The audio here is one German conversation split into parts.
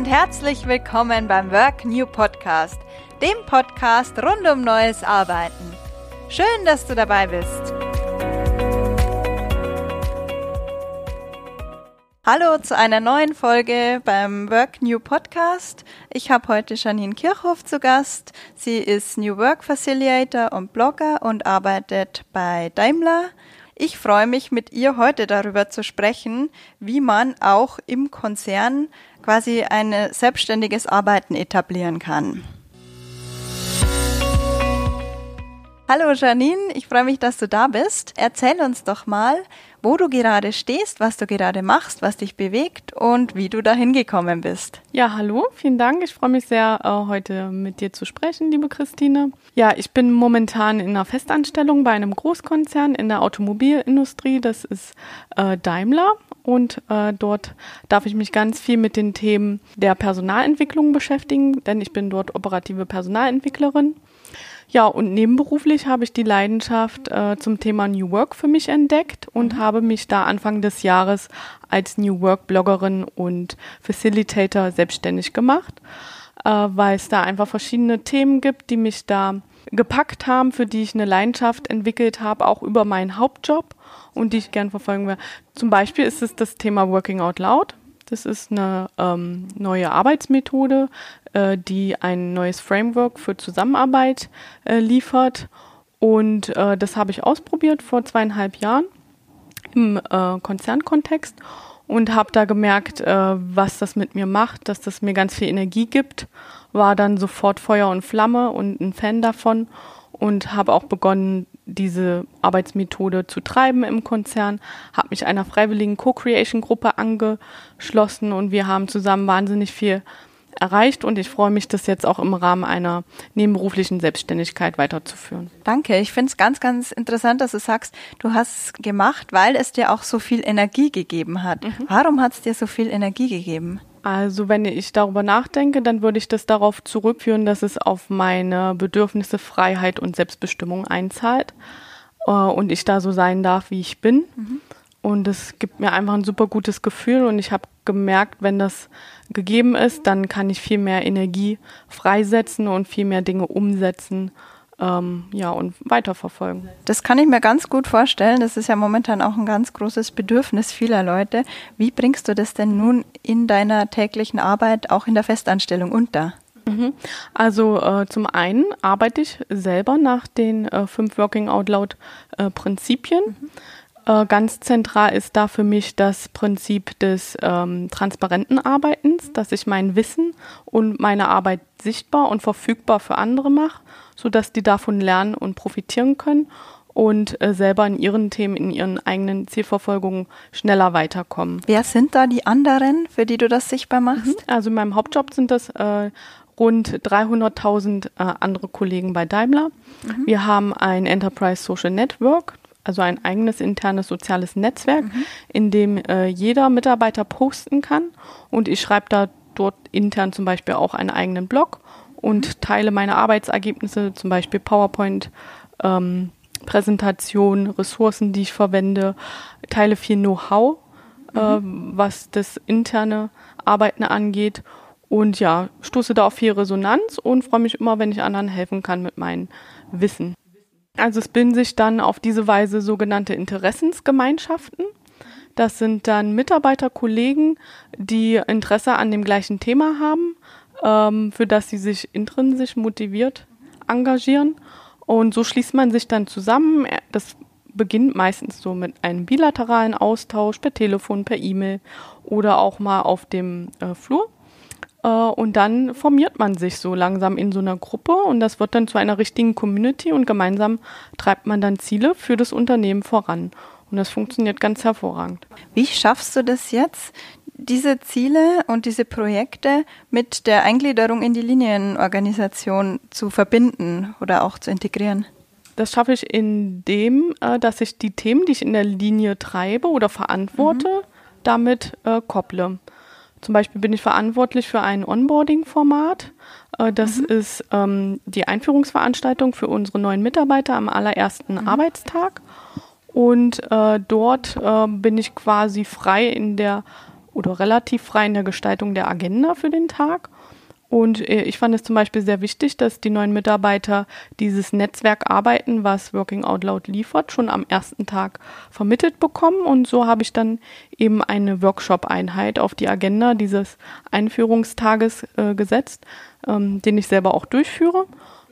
und herzlich willkommen beim Work New Podcast, dem Podcast rund um neues Arbeiten. Schön, dass du dabei bist. Hallo zu einer neuen Folge beim Work New Podcast. Ich habe heute Janine Kirchhoff zu Gast. Sie ist New Work Facilitator und Blogger und arbeitet bei Daimler. Ich freue mich, mit ihr heute darüber zu sprechen, wie man auch im Konzern quasi ein selbstständiges Arbeiten etablieren kann. Hallo Janine, ich freue mich, dass du da bist. Erzähl uns doch mal, wo du gerade stehst, was du gerade machst, was dich bewegt und wie du dahin gekommen bist. Ja, hallo, vielen Dank. Ich freue mich sehr, äh, heute mit dir zu sprechen, liebe Christine. Ja, ich bin momentan in einer Festanstellung bei einem Großkonzern in der Automobilindustrie. Das ist äh, Daimler und äh, dort darf ich mich ganz viel mit den Themen der Personalentwicklung beschäftigen, denn ich bin dort operative Personalentwicklerin. Ja, und nebenberuflich habe ich die Leidenschaft äh, zum Thema New Work für mich entdeckt und mhm. habe mich da Anfang des Jahres als New Work Bloggerin und Facilitator selbstständig gemacht, äh, weil es da einfach verschiedene Themen gibt, die mich da gepackt haben, für die ich eine Leidenschaft entwickelt habe, auch über meinen Hauptjob und die ich gern verfolgen werde. Zum Beispiel ist es das Thema Working Out Loud. Das ist eine ähm, neue Arbeitsmethode, äh, die ein neues Framework für Zusammenarbeit äh, liefert. Und äh, das habe ich ausprobiert vor zweieinhalb Jahren im äh, Konzernkontext und habe da gemerkt, äh, was das mit mir macht, dass das mir ganz viel Energie gibt. War dann sofort Feuer und Flamme und ein Fan davon und habe auch begonnen, diese Arbeitsmethode zu treiben im Konzern, habe mich einer freiwilligen Co-Creation-Gruppe angeschlossen und wir haben zusammen wahnsinnig viel erreicht und ich freue mich, das jetzt auch im Rahmen einer nebenberuflichen Selbstständigkeit weiterzuführen. Danke. Ich finde es ganz, ganz interessant, dass du sagst, du hast es gemacht, weil es dir auch so viel Energie gegeben hat. Mhm. Warum hat es dir so viel Energie gegeben? Also wenn ich darüber nachdenke, dann würde ich das darauf zurückführen, dass es auf meine Bedürfnisse Freiheit und Selbstbestimmung einzahlt äh, und ich da so sein darf, wie ich bin. Mhm. Und es gibt mir einfach ein super gutes Gefühl und ich habe gemerkt, wenn das gegeben ist, dann kann ich viel mehr Energie freisetzen und viel mehr Dinge umsetzen ähm, ja, und weiterverfolgen. Das kann ich mir ganz gut vorstellen. Das ist ja momentan auch ein ganz großes Bedürfnis vieler Leute. Wie bringst du das denn nun in deiner täglichen Arbeit, auch in der Festanstellung unter? Mhm. Also äh, zum einen arbeite ich selber nach den äh, fünf Working Out Loud äh, Prinzipien. Mhm. Äh, ganz zentral ist da für mich das Prinzip des ähm, transparenten Arbeitens, dass ich mein Wissen und meine Arbeit sichtbar und verfügbar für andere mache, sodass die davon lernen und profitieren können und äh, selber in ihren Themen, in ihren eigenen Zielverfolgungen schneller weiterkommen. Wer sind da die anderen, für die du das sichtbar machst? Mhm. Also in meinem Hauptjob sind das äh, rund 300.000 äh, andere Kollegen bei Daimler. Mhm. Wir haben ein Enterprise Social Network, also ein eigenes internes soziales Netzwerk, mhm. in dem äh, jeder Mitarbeiter posten kann. Und ich schreibe da dort intern zum Beispiel auch einen eigenen Blog und mhm. teile meine Arbeitsergebnisse, zum Beispiel PowerPoint. Ähm, Präsentation, Ressourcen, die ich verwende, teile viel Know-how, mhm. äh, was das interne Arbeiten angeht und ja, stoße da auf viel Resonanz und freue mich immer, wenn ich anderen helfen kann mit meinem Wissen. Also es bilden sich dann auf diese Weise sogenannte Interessensgemeinschaften. Das sind dann Mitarbeiter, Kollegen, die Interesse an dem gleichen Thema haben, ähm, für das sie sich intrinsisch motiviert engagieren. Und so schließt man sich dann zusammen. Das beginnt meistens so mit einem bilateralen Austausch per Telefon, per E-Mail oder auch mal auf dem äh, Flur. Äh, und dann formiert man sich so langsam in so einer Gruppe und das wird dann zu einer richtigen Community und gemeinsam treibt man dann Ziele für das Unternehmen voran. Und das funktioniert ganz hervorragend. Wie schaffst du das jetzt, diese Ziele und diese Projekte mit der Eingliederung in die Linienorganisation zu verbinden oder auch zu integrieren? Das schaffe ich indem, äh, dass ich die Themen, die ich in der Linie treibe oder verantworte, mhm. damit äh, kopple. Zum Beispiel bin ich verantwortlich für ein Onboarding-Format. Äh, das mhm. ist ähm, die Einführungsveranstaltung für unsere neuen Mitarbeiter am allerersten mhm. Arbeitstag. Und äh, dort äh, bin ich quasi frei in der oder relativ frei in der Gestaltung der Agenda für den Tag. Und äh, ich fand es zum Beispiel sehr wichtig, dass die neuen Mitarbeiter dieses Netzwerk arbeiten, was Working Out Loud liefert, schon am ersten Tag vermittelt bekommen. Und so habe ich dann eben eine Workshop-Einheit auf die Agenda dieses Einführungstages äh, gesetzt, ähm, den ich selber auch durchführe.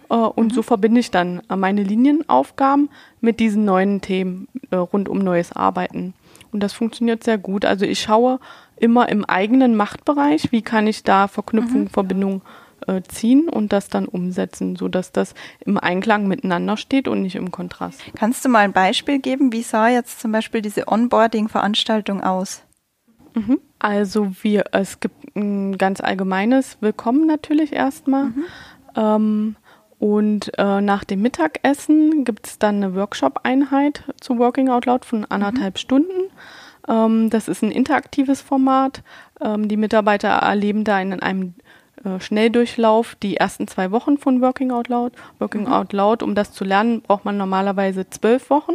Äh, und mhm. so verbinde ich dann meine Linienaufgaben mit diesen neuen Themen äh, rund um neues Arbeiten. Und das funktioniert sehr gut. Also ich schaue immer im eigenen Machtbereich, wie kann ich da Verknüpfung, mhm. Verbindung äh, ziehen und das dann umsetzen, sodass das im Einklang miteinander steht und nicht im Kontrast. Kannst du mal ein Beispiel geben? Wie sah jetzt zum Beispiel diese Onboarding-Veranstaltung aus? Mhm. Also wir, es gibt ein ganz allgemeines Willkommen natürlich erstmal. Mhm. Ähm, und äh, nach dem Mittagessen gibt es dann eine Workshop-Einheit zu Working Out Loud von anderthalb mhm. Stunden. Ähm, das ist ein interaktives Format. Ähm, die Mitarbeiter erleben da in einem äh, Schnelldurchlauf die ersten zwei Wochen von Working Out Loud. Working mhm. Out Loud, um das zu lernen, braucht man normalerweise zwölf Wochen.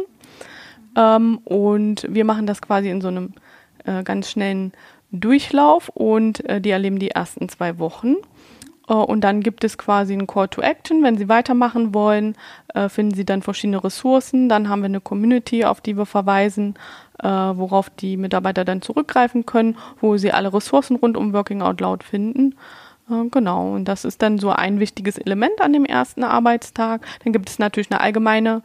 Ähm, und wir machen das quasi in so einem äh, ganz schnellen Durchlauf und äh, die erleben die ersten zwei Wochen. Äh, und dann gibt es quasi einen Call to Action. Wenn Sie weitermachen wollen, äh, finden Sie dann verschiedene Ressourcen. Dann haben wir eine Community, auf die wir verweisen, äh, worauf die Mitarbeiter dann zurückgreifen können, wo sie alle Ressourcen rund um Working Out Loud finden. Genau, und das ist dann so ein wichtiges Element an dem ersten Arbeitstag. Dann gibt es natürlich eine allgemeine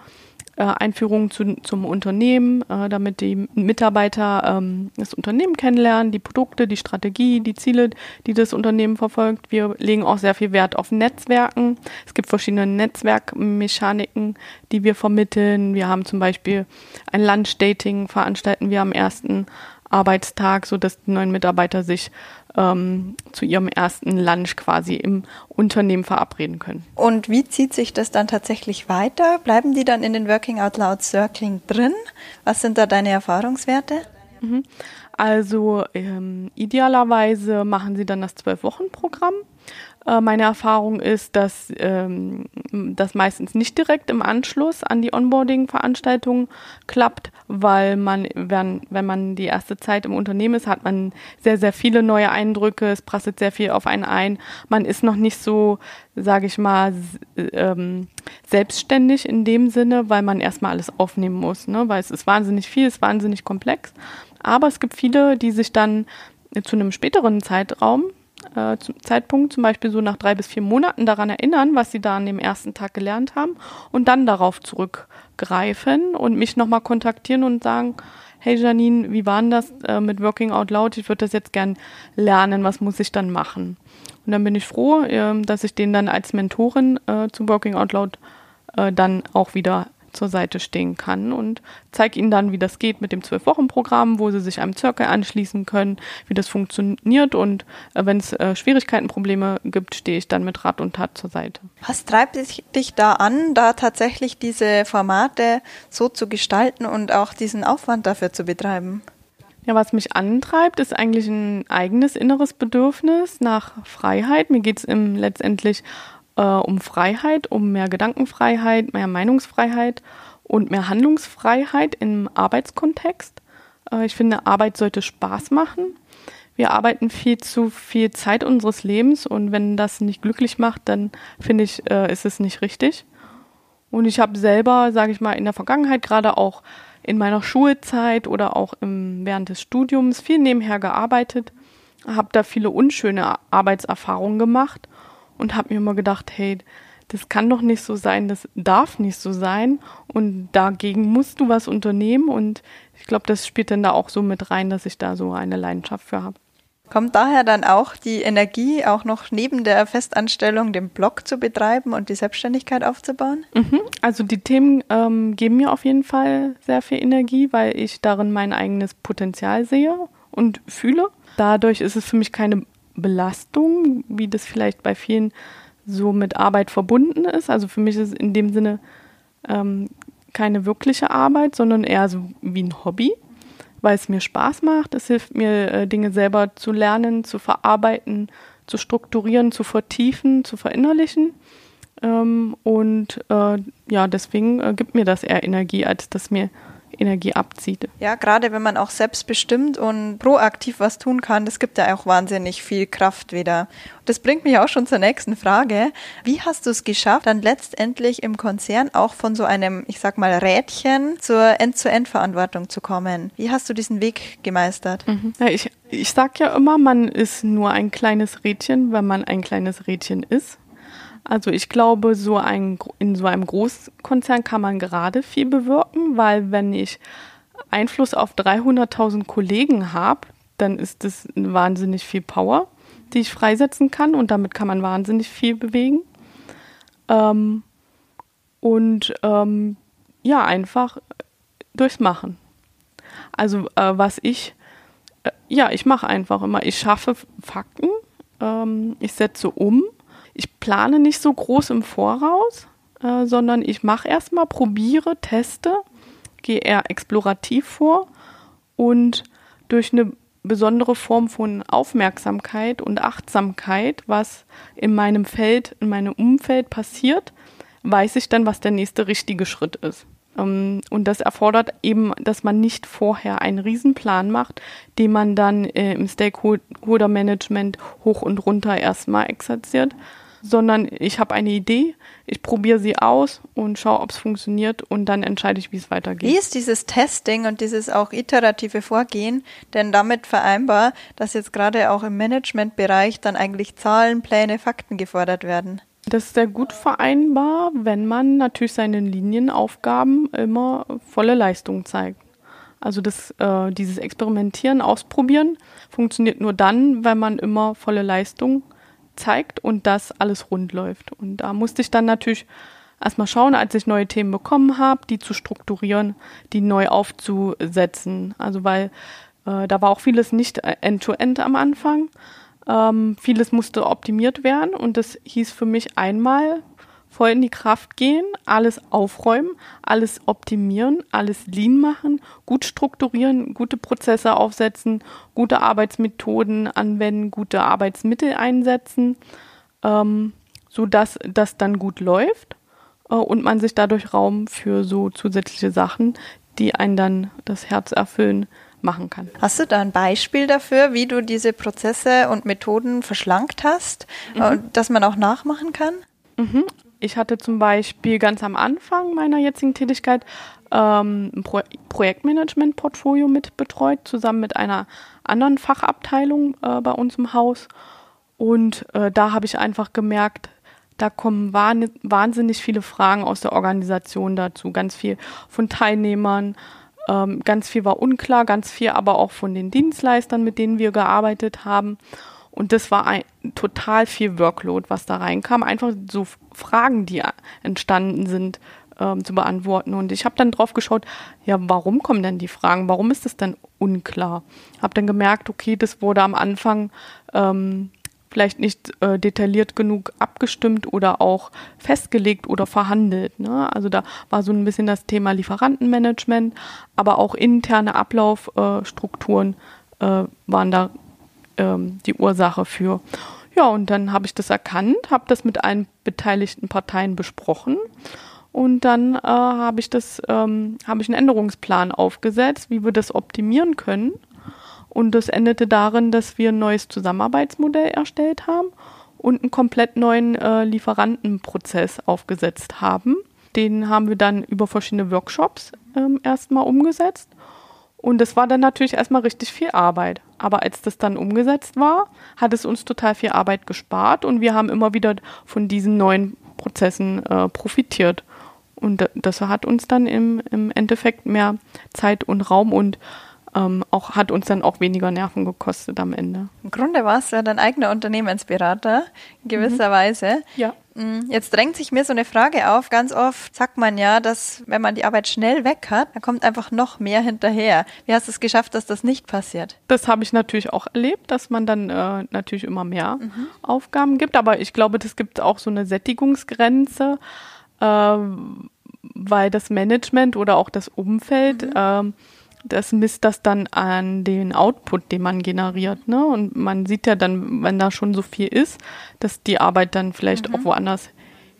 äh, Einführung zu, zum Unternehmen, äh, damit die Mitarbeiter ähm, das Unternehmen kennenlernen, die Produkte, die Strategie, die Ziele, die das Unternehmen verfolgt. Wir legen auch sehr viel Wert auf Netzwerken. Es gibt verschiedene Netzwerkmechaniken, die wir vermitteln. Wir haben zum Beispiel ein Lunch-Dating, veranstalten wir am ersten Arbeitstag, so dass die neuen Mitarbeiter sich ähm, zu ihrem ersten Lunch quasi im Unternehmen verabreden können. Und wie zieht sich das dann tatsächlich weiter? Bleiben die dann in den Working Out Loud Circling drin? Was sind da deine Erfahrungswerte? Mhm. Also ähm, idealerweise machen sie dann das Zwölf-Wochen-Programm. Äh, meine Erfahrung ist, dass ähm, das meistens nicht direkt im Anschluss an die Onboarding-Veranstaltung klappt, weil man, wenn, wenn man die erste Zeit im Unternehmen ist, hat man sehr, sehr viele neue Eindrücke, es prasselt sehr viel auf einen ein. Man ist noch nicht so, sage ich mal, ähm, selbstständig in dem Sinne, weil man erstmal alles aufnehmen muss, ne? weil es ist wahnsinnig viel, es ist wahnsinnig komplex. Aber es gibt viele, die sich dann zu einem späteren Zeitraum äh, zum Zeitpunkt, zum Beispiel so nach drei bis vier Monaten, daran erinnern, was sie da an dem ersten Tag gelernt haben und dann darauf zurückgreifen und mich nochmal kontaktieren und sagen, hey Janine, wie war denn das äh, mit Working Out Loud? Ich würde das jetzt gern lernen, was muss ich dann machen? Und dann bin ich froh, äh, dass ich den dann als Mentorin äh, zu Working Out Loud äh, dann auch wieder zur Seite stehen kann und zeige ihnen dann, wie das geht mit dem Zwölf-Wochen-Programm, wo sie sich einem Circle anschließen können, wie das funktioniert und äh, wenn es äh, Schwierigkeiten, Probleme gibt, stehe ich dann mit Rat und Tat zur Seite. Was treibt dich da an, da tatsächlich diese Formate so zu gestalten und auch diesen Aufwand dafür zu betreiben? Ja, was mich antreibt, ist eigentlich ein eigenes inneres Bedürfnis nach Freiheit. Mir geht es letztendlich äh, um Freiheit, um mehr Gedankenfreiheit, mehr Meinungsfreiheit und mehr Handlungsfreiheit im Arbeitskontext. Äh, ich finde, Arbeit sollte Spaß machen. Wir arbeiten viel zu viel Zeit unseres Lebens und wenn das nicht glücklich macht, dann finde ich, äh, ist es nicht richtig. Und ich habe selber, sage ich mal, in der Vergangenheit, gerade auch in meiner Schulzeit oder auch im, während des Studiums viel nebenher gearbeitet, habe da viele unschöne Arbeitserfahrungen gemacht und habe mir immer gedacht, hey, das kann doch nicht so sein, das darf nicht so sein und dagegen musst du was unternehmen und ich glaube, das spielt dann da auch so mit rein, dass ich da so eine Leidenschaft für habe. Kommt daher dann auch die Energie, auch noch neben der Festanstellung den Blog zu betreiben und die Selbstständigkeit aufzubauen? Mhm. Also die Themen ähm, geben mir auf jeden Fall sehr viel Energie, weil ich darin mein eigenes Potenzial sehe und fühle. Dadurch ist es für mich keine Belastung, wie das vielleicht bei vielen so mit Arbeit verbunden ist. Also für mich ist es in dem Sinne ähm, keine wirkliche Arbeit, sondern eher so wie ein Hobby, weil es mir Spaß macht. Es hilft mir, äh, Dinge selber zu lernen, zu verarbeiten, zu strukturieren, zu vertiefen, zu verinnerlichen. Ähm, und äh, ja, deswegen äh, gibt mir das eher Energie, als dass mir Energie abzieht. Ja, gerade wenn man auch selbstbestimmt und proaktiv was tun kann, das gibt ja auch wahnsinnig viel Kraft wieder. Das bringt mich auch schon zur nächsten Frage. Wie hast du es geschafft, dann letztendlich im Konzern auch von so einem, ich sag mal, Rädchen zur End-zu-End-Verantwortung zu kommen? Wie hast du diesen Weg gemeistert? Mhm. Ja, ich, ich sag ja immer, man ist nur ein kleines Rädchen, wenn man ein kleines Rädchen ist. Also ich glaube, so ein, in so einem Großkonzern kann man gerade viel bewirken, weil wenn ich Einfluss auf 300.000 Kollegen habe, dann ist das wahnsinnig viel Power, die ich freisetzen kann und damit kann man wahnsinnig viel bewegen. Ähm, und ähm, ja, einfach durchs Machen. Also äh, was ich, äh, ja, ich mache einfach immer, ich schaffe Fakten, ähm, ich setze um ich plane nicht so groß im Voraus, äh, sondern ich mache erstmal, probiere, teste, gehe eher explorativ vor und durch eine besondere Form von Aufmerksamkeit und Achtsamkeit, was in meinem Feld, in meinem Umfeld passiert, weiß ich dann, was der nächste richtige Schritt ist. Ähm, und das erfordert eben, dass man nicht vorher einen Riesenplan macht, den man dann äh, im Stakeholder-Management hoch und runter erstmal exerziert, sondern ich habe eine Idee, ich probiere sie aus und schaue, ob es funktioniert und dann entscheide ich, wie es weitergeht. Wie ist dieses Testing und dieses auch iterative Vorgehen denn damit vereinbar, dass jetzt gerade auch im Managementbereich dann eigentlich Zahlen, Pläne, Fakten gefordert werden? Das ist sehr gut vereinbar, wenn man natürlich seinen Linienaufgaben immer volle Leistung zeigt. Also das, äh, dieses Experimentieren, Ausprobieren funktioniert nur dann, wenn man immer volle Leistung zeigt und dass alles rund läuft. Und da musste ich dann natürlich erstmal schauen, als ich neue Themen bekommen habe, die zu strukturieren, die neu aufzusetzen. Also weil äh, da war auch vieles nicht äh, end-to-end -end am Anfang. Ähm, vieles musste optimiert werden und das hieß für mich einmal voll in die Kraft gehen, alles aufräumen, alles optimieren, alles lean machen, gut strukturieren, gute Prozesse aufsetzen, gute Arbeitsmethoden anwenden, gute Arbeitsmittel einsetzen, ähm, so dass das dann gut läuft äh, und man sich dadurch Raum für so zusätzliche Sachen, die einen dann das Herz erfüllen, machen kann. Hast du da ein Beispiel dafür, wie du diese Prozesse und Methoden verschlankt hast, äh, mhm. dass man auch nachmachen kann? Mhm. Ich hatte zum Beispiel ganz am Anfang meiner jetzigen Tätigkeit ähm, ein Pro Projektmanagement-Portfolio mit betreut, zusammen mit einer anderen Fachabteilung äh, bei uns im Haus. Und äh, da habe ich einfach gemerkt, da kommen wahnsinnig viele Fragen aus der Organisation dazu. Ganz viel von Teilnehmern, ähm, ganz viel war unklar, ganz viel aber auch von den Dienstleistern, mit denen wir gearbeitet haben. Und das war ein, total viel Workload, was da reinkam. Einfach so Fragen, die entstanden sind, ähm, zu beantworten. Und ich habe dann drauf geschaut, ja, warum kommen denn die Fragen? Warum ist das denn unklar? Habe dann gemerkt, okay, das wurde am Anfang ähm, vielleicht nicht äh, detailliert genug abgestimmt oder auch festgelegt oder verhandelt. Ne? Also da war so ein bisschen das Thema Lieferantenmanagement, aber auch interne Ablaufstrukturen äh, waren da ähm, die Ursache für. Ja, und dann habe ich das erkannt, habe das mit allen beteiligten Parteien besprochen und dann äh, habe ich das, ähm, habe ich einen Änderungsplan aufgesetzt, wie wir das optimieren können. Und das endete darin, dass wir ein neues Zusammenarbeitsmodell erstellt haben und einen komplett neuen äh, Lieferantenprozess aufgesetzt haben. Den haben wir dann über verschiedene Workshops ähm, erstmal umgesetzt und es war dann natürlich erstmal richtig viel Arbeit. Aber als das dann umgesetzt war, hat es uns total viel Arbeit gespart und wir haben immer wieder von diesen neuen Prozessen äh, profitiert. Und das hat uns dann im, im Endeffekt mehr Zeit und Raum und ähm, auch hat uns dann auch weniger Nerven gekostet am Ende. Im Grunde war es ja dein eigener Unternehmensberater in gewisser mhm. Weise. Ja. Mm, jetzt drängt sich mir so eine Frage auf. Ganz oft sagt man ja, dass wenn man die Arbeit schnell weg hat, dann kommt einfach noch mehr hinterher. Wie hast du es geschafft, dass das nicht passiert? Das habe ich natürlich auch erlebt, dass man dann äh, natürlich immer mehr mhm. Aufgaben gibt. Aber ich glaube, das gibt auch so eine Sättigungsgrenze. Äh, weil das Management oder auch das Umfeld mhm. ähm, das misst das dann an den Output, den man generiert. Ne? Und man sieht ja dann, wenn da schon so viel ist, dass die Arbeit dann vielleicht mhm. auch woanders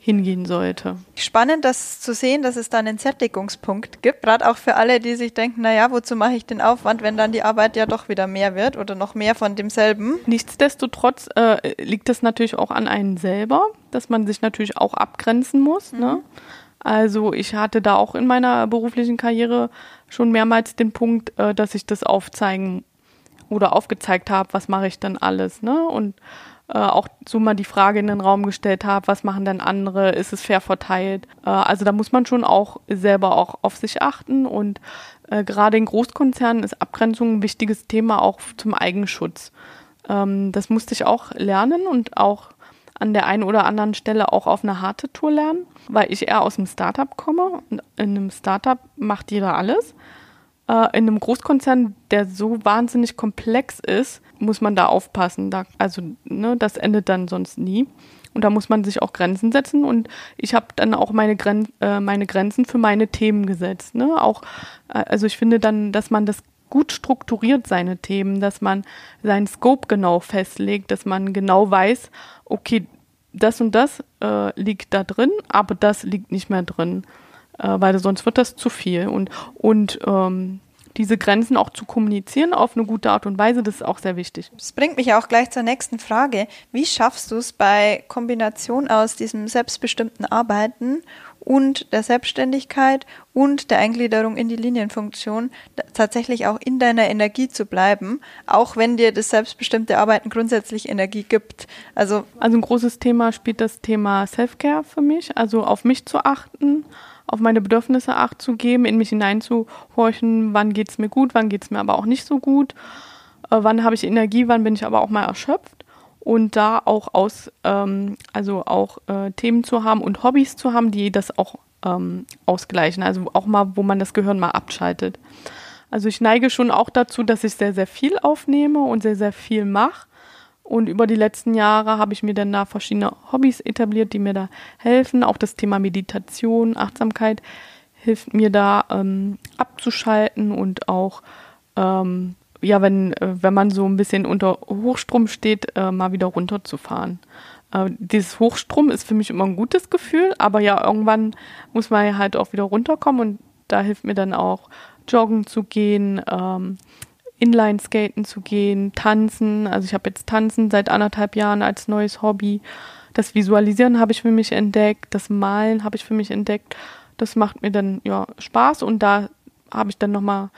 hingehen sollte. Spannend, das zu sehen, dass es da einen Sättigungspunkt gibt, gerade auch für alle, die sich denken, naja, wozu mache ich den Aufwand, wenn dann die Arbeit ja doch wieder mehr wird oder noch mehr von demselben. Nichtsdestotrotz äh, liegt es natürlich auch an einen selber, dass man sich natürlich auch abgrenzen muss. Ne? Mhm. Ne? Also ich hatte da auch in meiner beruflichen Karriere schon mehrmals den Punkt, äh, dass ich das aufzeigen oder aufgezeigt habe, was mache ich dann alles. Ne? Und äh, auch so mal die Frage in den Raum gestellt habe, was machen denn andere, ist es fair verteilt? Äh, also da muss man schon auch selber auch auf sich achten und äh, gerade in Großkonzernen ist Abgrenzung ein wichtiges Thema auch zum Eigenschutz. Ähm, das musste ich auch lernen und auch an der einen oder anderen Stelle auch auf eine harte Tour lernen, weil ich eher aus dem Startup komme. In einem Startup macht jeder alles. Äh, in einem Großkonzern, der so wahnsinnig komplex ist, muss man da aufpassen. Da, also, ne, das endet dann sonst nie. Und da muss man sich auch Grenzen setzen. Und ich habe dann auch meine, Gren äh, meine Grenzen für meine Themen gesetzt. Ne? Auch, äh, also ich finde dann, dass man das gut strukturiert, seine Themen, dass man seinen Scope genau festlegt, dass man genau weiß, okay, das und das äh, liegt da drin, aber das liegt nicht mehr drin äh, weil sonst wird das zu viel. Und, und ähm, diese Grenzen auch zu kommunizieren auf eine gute Art und Weise, das ist auch sehr wichtig. Das bringt mich auch gleich zur nächsten Frage. Wie schaffst du es bei Kombination aus diesem selbstbestimmten Arbeiten und der Selbstständigkeit und der Eingliederung in die Linienfunktion tatsächlich auch in deiner Energie zu bleiben, auch wenn dir das selbstbestimmte Arbeiten grundsätzlich Energie gibt. Also, also ein großes Thema spielt das Thema Self-Care für mich, also auf mich zu achten, auf meine Bedürfnisse acht zu geben, in mich hineinzuhorchen, wann geht es mir gut, wann geht es mir aber auch nicht so gut, äh, wann habe ich Energie, wann bin ich aber auch mal erschöpft und da auch aus, ähm, also auch äh, Themen zu haben und Hobbys zu haben, die das auch ähm, ausgleichen, also auch mal, wo man das Gehirn mal abschaltet. Also ich neige schon auch dazu, dass ich sehr, sehr viel aufnehme und sehr, sehr viel mache und über die letzten Jahre habe ich mir dann da verschiedene Hobbys etabliert, die mir da helfen. Auch das Thema Meditation, Achtsamkeit hilft mir da ähm, abzuschalten und auch, ähm, ja, wenn, äh, wenn man so ein bisschen unter Hochstrom steht, äh, mal wieder runterzufahren. Äh, dieses Hochstrom ist für mich immer ein gutes Gefühl, aber ja, irgendwann muss man halt auch wieder runterkommen und da hilft mir dann auch joggen zu gehen, ähm, Inline-Skaten zu gehen, tanzen. Also ich habe jetzt Tanzen seit anderthalb Jahren als neues Hobby. Das Visualisieren habe ich für mich entdeckt, das Malen habe ich für mich entdeckt. Das macht mir dann ja Spaß und da habe ich dann nochmal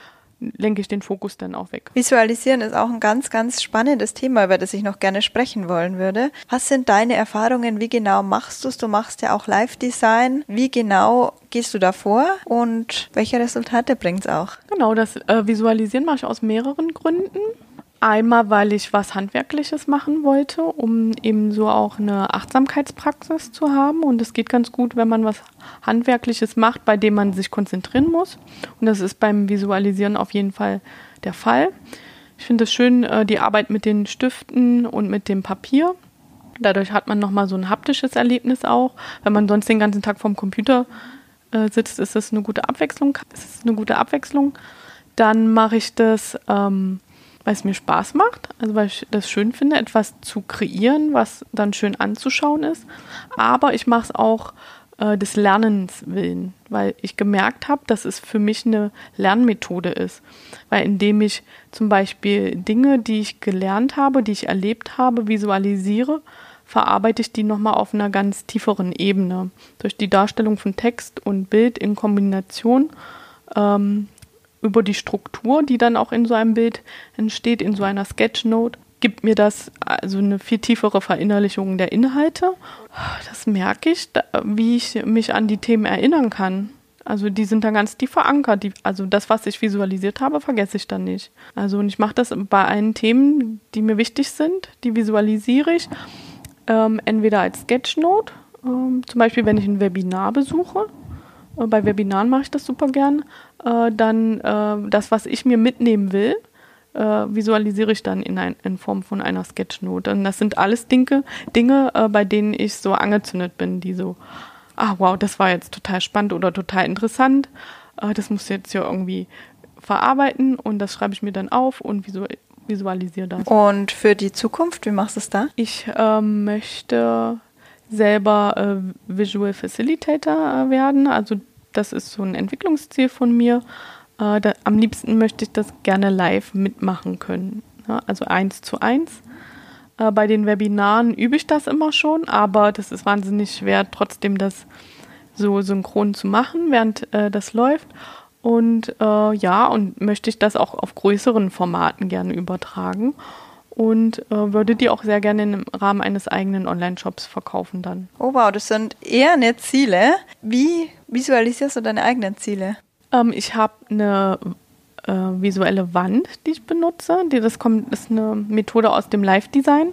lenke ich den Fokus dann auch weg. Visualisieren ist auch ein ganz, ganz spannendes Thema, über das ich noch gerne sprechen wollen würde. Was sind deine Erfahrungen? Wie genau machst du es? Du machst ja auch Live-Design. Wie genau gehst du da vor und welche Resultate bringt es auch? Genau, das äh, Visualisieren mache ich aus mehreren Gründen. Einmal, weil ich was Handwerkliches machen wollte, um eben so auch eine Achtsamkeitspraxis zu haben. Und es geht ganz gut, wenn man was Handwerkliches macht, bei dem man sich konzentrieren muss. Und das ist beim Visualisieren auf jeden Fall der Fall. Ich finde es schön, äh, die Arbeit mit den Stiften und mit dem Papier. Dadurch hat man nochmal so ein haptisches Erlebnis auch. Wenn man sonst den ganzen Tag vorm Computer äh, sitzt, ist das eine gute Abwechslung. Ist eine gute Abwechslung. Dann mache ich das ähm, weil es mir Spaß macht, also weil ich das schön finde, etwas zu kreieren, was dann schön anzuschauen ist. Aber ich mache es auch äh, des Lernens willen, weil ich gemerkt habe, dass es für mich eine Lernmethode ist. Weil indem ich zum Beispiel Dinge, die ich gelernt habe, die ich erlebt habe, visualisiere, verarbeite ich die nochmal auf einer ganz tieferen Ebene. Durch die Darstellung von Text und Bild in Kombination ähm, über die Struktur, die dann auch in so einem Bild entsteht, in so einer Sketchnote, gibt mir das also eine viel tiefere Verinnerlichung der Inhalte. Das merke ich, wie ich mich an die Themen erinnern kann. Also die sind dann ganz tief verankert. Die, also das, was ich visualisiert habe, vergesse ich dann nicht. Also und ich mache das bei allen Themen, die mir wichtig sind, die visualisiere ich. Ähm, entweder als Sketchnote, ähm, zum Beispiel wenn ich ein Webinar besuche. Äh, bei Webinaren mache ich das super gern äh, dann äh, das, was ich mir mitnehmen will, äh, visualisiere ich dann in, ein, in, Form von einer Sketchnote. Und das sind alles Dinge, Dinge äh, bei denen ich so angezündet bin, die so, ah wow, das war jetzt total spannend oder total interessant. Äh, das muss jetzt ja irgendwie verarbeiten und das schreibe ich mir dann auf und visu visualisiere das. Und für die Zukunft, wie machst du es da? Ich ähm, möchte selber äh, Visual Facilitator äh, werden. Also das ist so ein Entwicklungsziel von mir. Äh, da, am liebsten möchte ich das gerne live mitmachen können. Ja, also eins zu eins. Äh, bei den Webinaren übe ich das immer schon, aber das ist wahnsinnig schwer, trotzdem das so synchron zu machen, während äh, das läuft. Und äh, ja, und möchte ich das auch auf größeren Formaten gerne übertragen und äh, würde die auch sehr gerne im Rahmen eines eigenen Online-Shops verkaufen dann. Oh wow, das sind eher eine Ziele. Wie visualisierst du deine eigenen Ziele? Ähm, ich habe eine äh, visuelle Wand, die ich benutze. Die, das kommt, ist eine Methode aus dem Live-Design,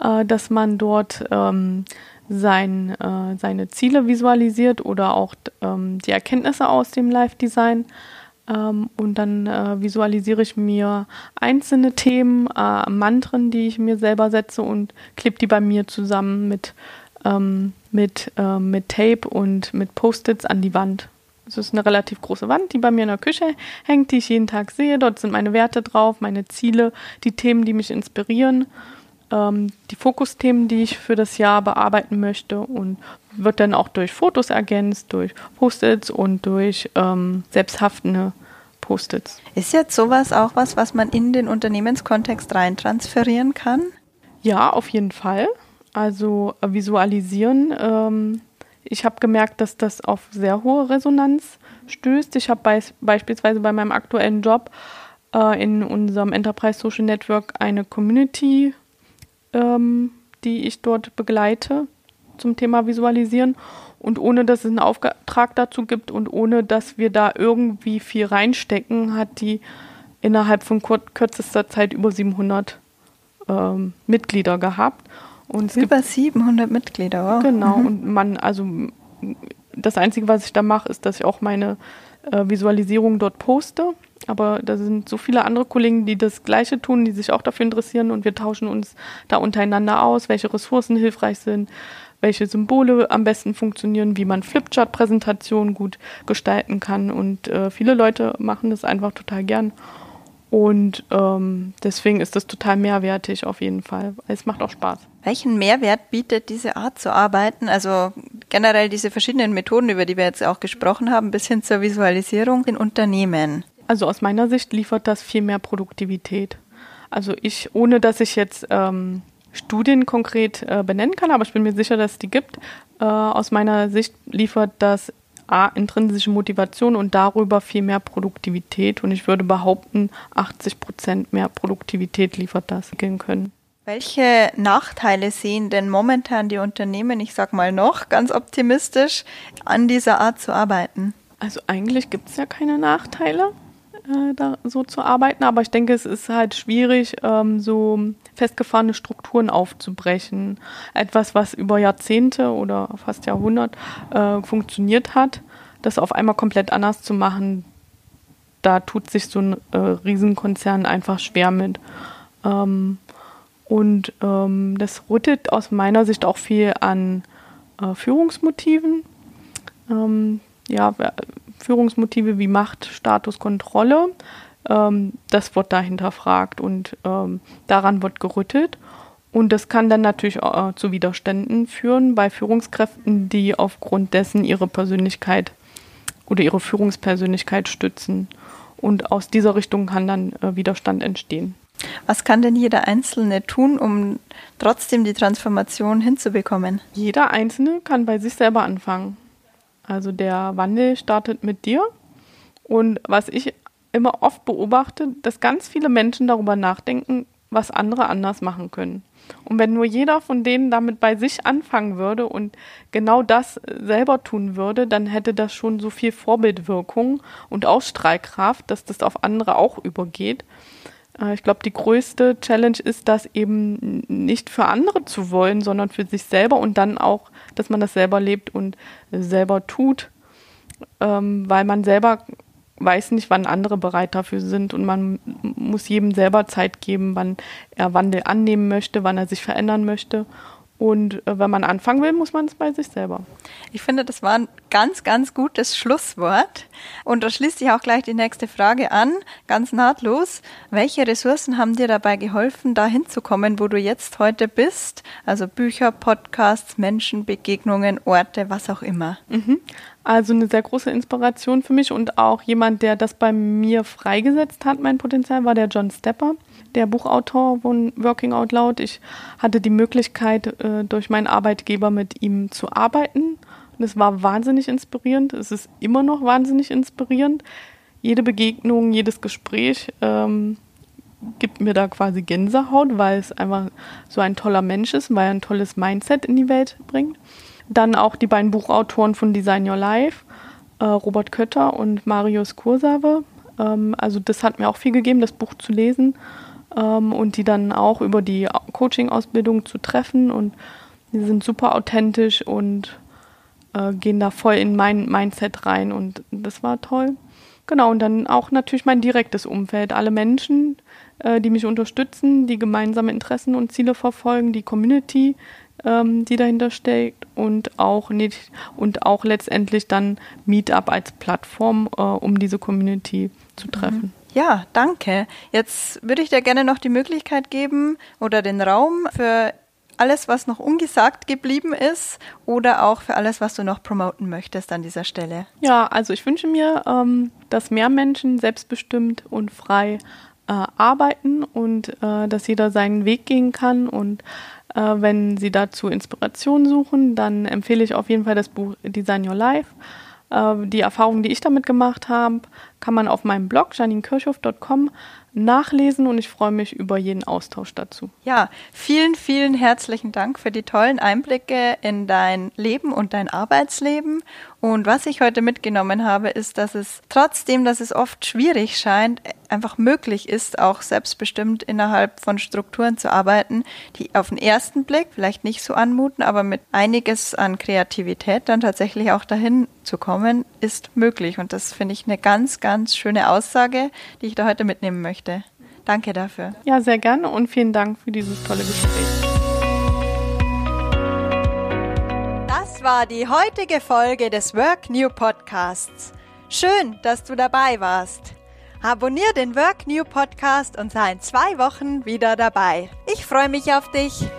äh, dass man dort ähm, sein, äh, seine Ziele visualisiert oder auch ähm, die Erkenntnisse aus dem Live-Design. Ähm, und dann äh, visualisiere ich mir einzelne Themen, äh, Mantren, die ich mir selber setze und klebe die bei mir zusammen mit, ähm, mit, äh, mit Tape und mit Post-its an die Wand. Es ist eine relativ große Wand, die bei mir in der Küche hängt, die ich jeden Tag sehe. Dort sind meine Werte drauf, meine Ziele, die Themen, die mich inspirieren ähm, die Fokusthemen, die ich für das Jahr bearbeiten möchte und wird dann auch durch Fotos ergänzt, durch Post-its und durch ähm, selbsthaftende Post-its. Ist jetzt sowas auch was, was man in den Unternehmenskontext rein transferieren kann? Ja, auf jeden Fall. Also äh, visualisieren. Ähm, ich habe gemerkt, dass das auf sehr hohe Resonanz stößt. Ich habe beis beispielsweise bei meinem aktuellen Job äh, in unserem Enterprise Social Network eine Community ähm, die ich dort begleite zum Thema Visualisieren. Und ohne dass es einen Auftrag dazu gibt und ohne dass wir da irgendwie viel reinstecken, hat die innerhalb von kur kürzester Zeit über 700 ähm, Mitglieder gehabt. Und über gibt, 700 Mitglieder, wow. Genau, mhm. und man, also das Einzige, was ich da mache, ist, dass ich auch meine äh, Visualisierung dort poste aber da sind so viele andere Kollegen, die das Gleiche tun, die sich auch dafür interessieren und wir tauschen uns da untereinander aus, welche Ressourcen hilfreich sind, welche Symbole am besten funktionieren, wie man Flipchart-Präsentationen gut gestalten kann. Und äh, viele Leute machen das einfach total gern. Und ähm, deswegen ist das total mehrwertig auf jeden Fall. Es macht auch Spaß. Welchen Mehrwert bietet diese Art zu arbeiten? Also generell diese verschiedenen Methoden, über die wir jetzt auch gesprochen haben, bis hin zur Visualisierung in Unternehmen. Also aus meiner Sicht liefert das viel mehr Produktivität. Also ich, ohne dass ich jetzt ähm, Studien konkret äh, benennen kann, aber ich bin mir sicher, dass es die gibt, äh, aus meiner Sicht liefert das A, intrinsische Motivation und darüber viel mehr Produktivität. Und ich würde behaupten, 80 Prozent mehr Produktivität liefert das können. Welche Nachteile sehen denn momentan die Unternehmen, ich sag mal noch ganz optimistisch, an dieser Art zu arbeiten? Also eigentlich gibt es ja keine Nachteile äh, da so zu arbeiten. Aber ich denke, es ist halt schwierig, ähm, so festgefahrene Strukturen aufzubrechen. Etwas, was über Jahrzehnte oder fast Jahrhundert äh, funktioniert hat, das auf einmal komplett anders zu machen, da tut sich so ein äh, Riesenkonzern einfach schwer mit. Ähm, und ähm, das rüttet aus meiner Sicht auch viel an äh, Führungsmotiven. Ähm, ja, Führungsmotive wie Macht, Status, Kontrolle. Ähm, das wird da hinterfragt und ähm, daran wird gerüttelt. Und das kann dann natürlich äh, zu Widerständen führen bei Führungskräften, die aufgrund dessen ihre Persönlichkeit oder ihre Führungspersönlichkeit stützen. Und aus dieser Richtung kann dann äh, Widerstand entstehen. Was kann denn jeder Einzelne tun, um trotzdem die Transformation hinzubekommen? Jeder Einzelne kann bei sich selber anfangen. Also der Wandel startet mit dir. Und was ich immer oft beobachte, dass ganz viele Menschen darüber nachdenken, was andere anders machen können. Und wenn nur jeder von denen damit bei sich anfangen würde und genau das selber tun würde, dann hätte das schon so viel Vorbildwirkung und Ausstrahlkraft, dass das auf andere auch übergeht. Äh, ich glaube, die größte Challenge ist, das eben nicht für andere zu wollen, sondern für sich selber und dann auch, dass man das selber lebt und selber tut, ähm, weil man selber weiß nicht, wann andere bereit dafür sind und man muss jedem selber Zeit geben, wann er Wandel annehmen möchte, wann er sich verändern möchte. Und äh, wenn man anfangen will, muss man es bei sich selber. Ich finde, das waren ganz, ganz gutes Schlusswort. Und da schließt sich auch gleich die nächste Frage an, ganz nahtlos. Welche Ressourcen haben dir dabei geholfen, da hinzukommen, wo du jetzt heute bist? Also Bücher, Podcasts, Menschen, Begegnungen, Orte, was auch immer. Mhm. Also eine sehr große Inspiration für mich und auch jemand, der das bei mir freigesetzt hat, mein Potenzial, war der John Stepper, der Buchautor von Working Out Loud. Ich hatte die Möglichkeit, äh, durch meinen Arbeitgeber mit ihm zu arbeiten. Und es war wahnsinnig inspirierend. Es ist immer noch wahnsinnig inspirierend. Jede Begegnung, jedes Gespräch ähm, gibt mir da quasi Gänsehaut, weil es einfach so ein toller Mensch ist, weil er ein tolles Mindset in die Welt bringt. Dann auch die beiden Buchautoren von Design Your Life, äh, Robert Kötter und Marius Kursave. Ähm, also das hat mir auch viel gegeben, das Buch zu lesen ähm, und die dann auch über die Coaching-Ausbildung zu treffen. Und die sind super authentisch und äh, gehen da voll in mein Mindset rein und das war toll. Genau, und dann auch natürlich mein direktes Umfeld, alle Menschen, äh, die mich unterstützen, die gemeinsame Interessen und Ziele verfolgen, die Community, ähm, die dahinter steckt und auch nicht und auch letztendlich dann Meetup als Plattform, äh, um diese Community zu treffen. Ja, danke. Jetzt würde ich dir gerne noch die Möglichkeit geben oder den Raum für alles, was noch ungesagt geblieben ist oder auch für alles, was du noch promoten möchtest an dieser Stelle? Ja, also ich wünsche mir, ähm, dass mehr Menschen selbstbestimmt und frei äh, arbeiten und äh, dass jeder seinen Weg gehen kann und äh, wenn Sie dazu Inspiration suchen, dann empfehle ich auf jeden Fall das Buch Design Your Life. Äh, die Erfahrungen, die ich damit gemacht habe, kann man auf meinem Blog janinkirchhoff.com nachlesen und ich freue mich über jeden Austausch dazu. Ja, vielen, vielen herzlichen Dank für die tollen Einblicke in dein Leben und dein Arbeitsleben. Und was ich heute mitgenommen habe, ist, dass es trotzdem, dass es oft schwierig scheint, einfach möglich ist, auch selbstbestimmt innerhalb von Strukturen zu arbeiten, die auf den ersten Blick vielleicht nicht so anmuten, aber mit einiges an Kreativität dann tatsächlich auch dahin zu kommen, ist möglich. Und das finde ich eine ganz, ganz schöne Aussage, die ich da heute mitnehmen möchte. Danke dafür. Ja, sehr gerne und vielen Dank für dieses tolle Gespräch. War die heutige Folge des Work New Podcasts. Schön, dass du dabei warst. Abonnier den Work New Podcast und sei in zwei Wochen wieder dabei. Ich freue mich auf dich.